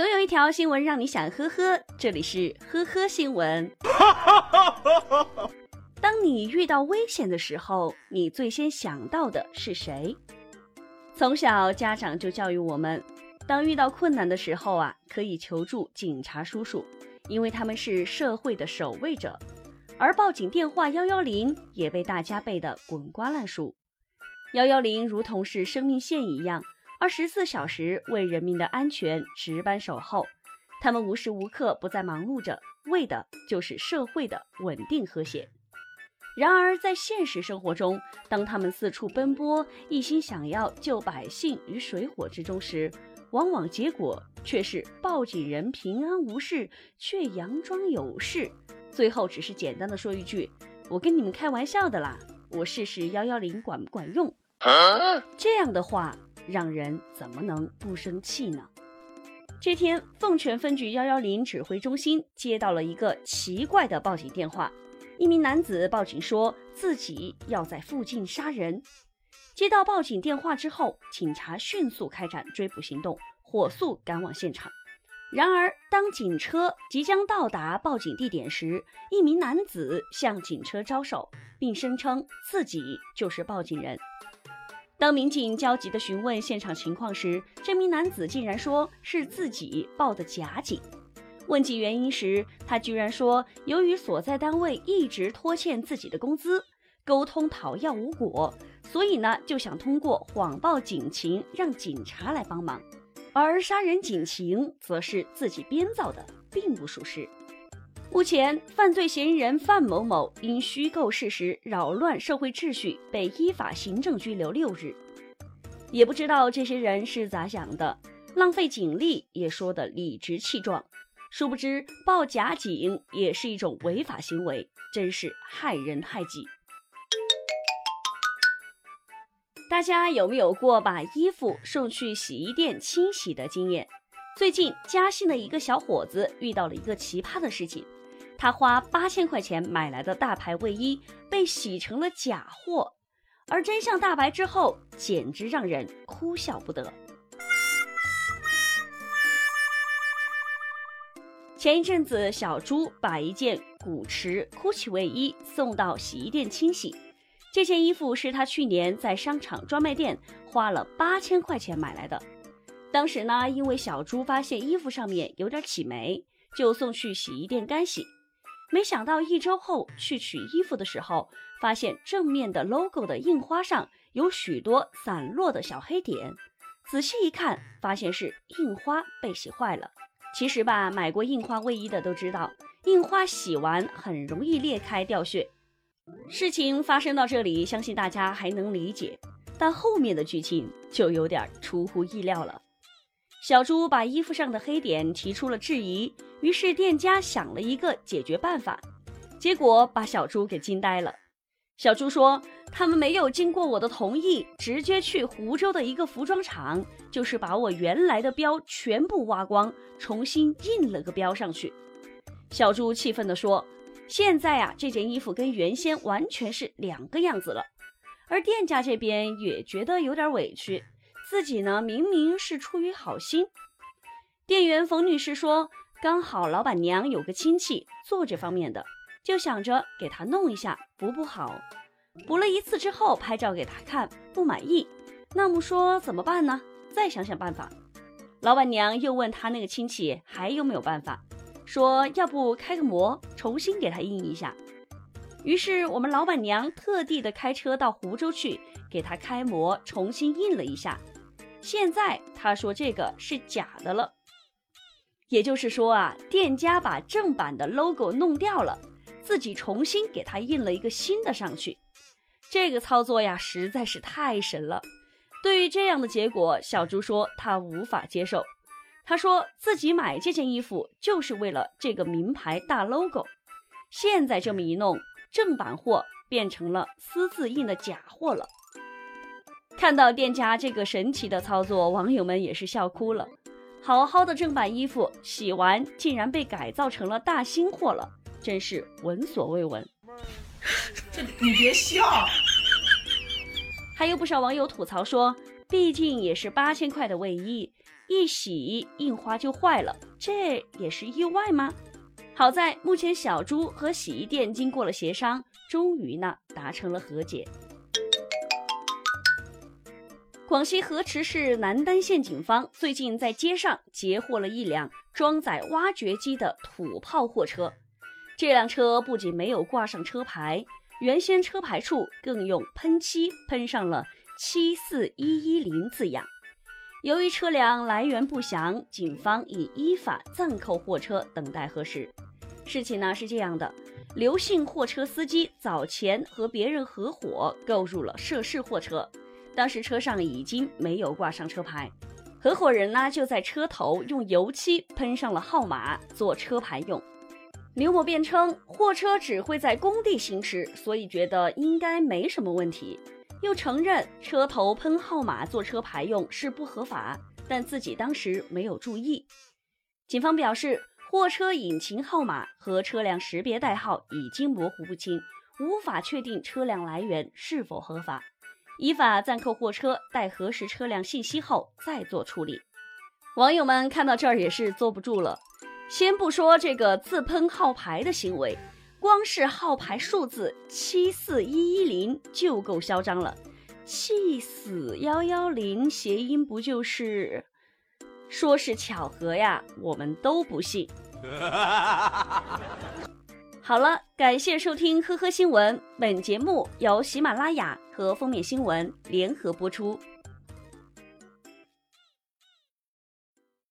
总有一条新闻让你想呵呵，这里是呵呵新闻。当你遇到危险的时候，你最先想到的是谁？从小家长就教育我们，当遇到困难的时候啊，可以求助警察叔叔，因为他们是社会的守卫者。而报警电话幺幺零也被大家背得滚瓜烂熟。幺幺零如同是生命线一样，二十四小时为人民的安全值班守候。他们无时无刻不在忙碌着，为的就是社会的稳定和谐。然而，在现实生活中，当他们四处奔波，一心想要救百姓于水火之中时，往往结果却是报警人平安无事，却佯装有事。最后只是简单的说一句：“我跟你们开玩笑的啦，我试试幺幺零管不管用？”这样的话让人怎么能不生气呢？这天，凤泉分局幺幺零指挥中心接到了一个奇怪的报警电话，一名男子报警说自己要在附近杀人。接到报警电话之后，警察迅速开展追捕行动，火速赶往现场。然而，当警车即将到达报警地点时，一名男子向警车招手，并声称自己就是报警人。当民警焦急地询问现场情况时，这名男子竟然说是自己报的假警。问及原因时，他居然说，由于所在单位一直拖欠自己的工资，沟通讨要无果，所以呢就想通过谎报警情，让警察来帮忙。而杀人警情则是自己编造的，并不属实。目前，犯罪嫌疑人范某某因虚构事实扰乱社会秩序，被依法行政拘留六日。也不知道这些人是咋想的，浪费警力也说得理直气壮。殊不知，报假警也是一种违法行为，真是害人害己。大家有没有过把衣服送去洗衣店清洗的经验？最近嘉兴的一个小伙子遇到了一个奇葩的事情，他花八千块钱买来的大牌卫衣被洗成了假货，而真相大白之后，简直让人哭笑不得。前一阵子，小朱把一件古驰 GUCCI 卫衣送到洗衣店清洗。这件衣服是他去年在商场专卖店花了八千块钱买来的。当时呢，因为小朱发现衣服上面有点起霉，就送去洗衣店干洗。没想到一周后去取衣服的时候，发现正面的 logo 的印花上有许多散落的小黑点。仔细一看，发现是印花被洗坏了。其实吧，买过印花卫衣的都知道，印花洗完很容易裂开掉屑。事情发生到这里，相信大家还能理解，但后面的剧情就有点出乎意料了。小朱把衣服上的黑点提出了质疑，于是店家想了一个解决办法，结果把小朱给惊呆了。小朱说：“他们没有经过我的同意，直接去湖州的一个服装厂，就是把我原来的标全部挖光，重新印了个标上去。”小朱气愤地说。现在啊，这件衣服跟原先完全是两个样子了，而店家这边也觉得有点委屈，自己呢明明是出于好心。店员冯女士说，刚好老板娘有个亲戚做这方面的，就想着给她弄一下补补好。补了一次之后，拍照给她看，不满意，那么说怎么办呢？再想想办法。老板娘又问她那个亲戚还有没有办法。说要不开个模，重新给他印一下。于是我们老板娘特地的开车到湖州去，给他开模，重新印了一下。现在他说这个是假的了，也就是说啊，店家把正版的 logo 弄掉了，自己重新给他印了一个新的上去。这个操作呀，实在是太神了。对于这样的结果，小朱说他无法接受。他说自己买这件衣服就是为了这个名牌大 logo，现在这么一弄，正版货变成了私自印的假货了。看到店家这个神奇的操作，网友们也是笑哭了。好好的正版衣服洗完，竟然被改造成了大新货了，真是闻所未闻。这你别笑。还有不少网友吐槽说，毕竟也是八千块的卫衣。一洗印花就坏了，这也是意外吗？好在目前小猪和洗衣店经过了协商，终于呢达成了和解。广西河池市南丹县警方最近在街上截获了一辆装载挖掘机的土炮货车。这辆车不仅没有挂上车牌，原先车牌处更用喷漆喷上了“七四一一零”字样。由于车辆来源不详，警方已依法暂扣货车，等待核实。事情呢是这样的，刘姓货车司机早前和别人合伙购入了涉事货车。当时车上已经没有挂上车牌，合伙人呢就在车头用油漆喷上了号码做车牌用。刘某辩称，货车只会在工地行驶，所以觉得应该没什么问题。又承认车头喷号码做车牌用是不合法，但自己当时没有注意。警方表示，货车引擎号码和车辆识别代号已经模糊不清，无法确定车辆来源是否合法。依法暂扣货车，待核实车辆信息后再做处理。网友们看到这儿也是坐不住了。先不说这个自喷号牌的行为，光是号牌数字七四一一零就够嚣张了。气死幺幺零谐音不就是说是巧合呀？我们都不信。好了，感谢收听《呵呵新闻》，本节目由喜马拉雅和封面新闻联合播出。